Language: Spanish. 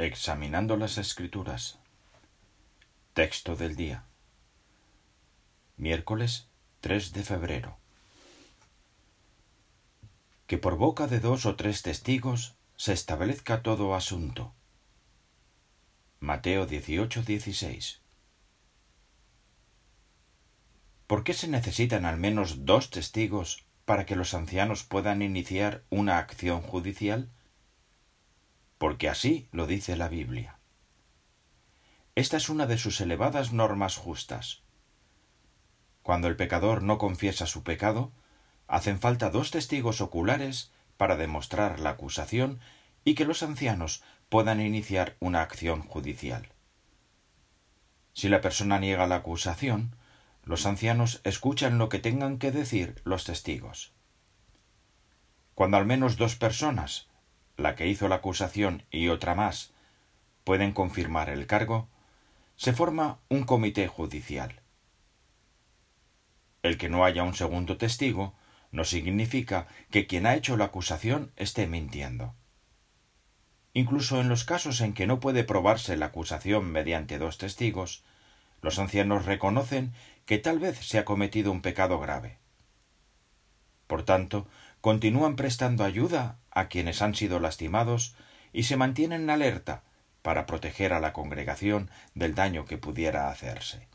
Examinando las Escrituras. Texto del día. Miércoles 3 de febrero. Que por boca de dos o tres testigos se establezca todo asunto. Mateo 18, 16. ¿Por qué se necesitan al menos dos testigos para que los ancianos puedan iniciar una acción judicial? Porque así lo dice la Biblia. Esta es una de sus elevadas normas justas. Cuando el pecador no confiesa su pecado, hacen falta dos testigos oculares para demostrar la acusación y que los ancianos puedan iniciar una acción judicial. Si la persona niega la acusación, los ancianos escuchan lo que tengan que decir los testigos. Cuando al menos dos personas la que hizo la acusación y otra más pueden confirmar el cargo, se forma un comité judicial. El que no haya un segundo testigo no significa que quien ha hecho la acusación esté mintiendo. Incluso en los casos en que no puede probarse la acusación mediante dos testigos, los ancianos reconocen que tal vez se ha cometido un pecado grave. Por tanto, continúan prestando ayuda a quienes han sido lastimados y se mantienen alerta para proteger a la congregación del daño que pudiera hacerse.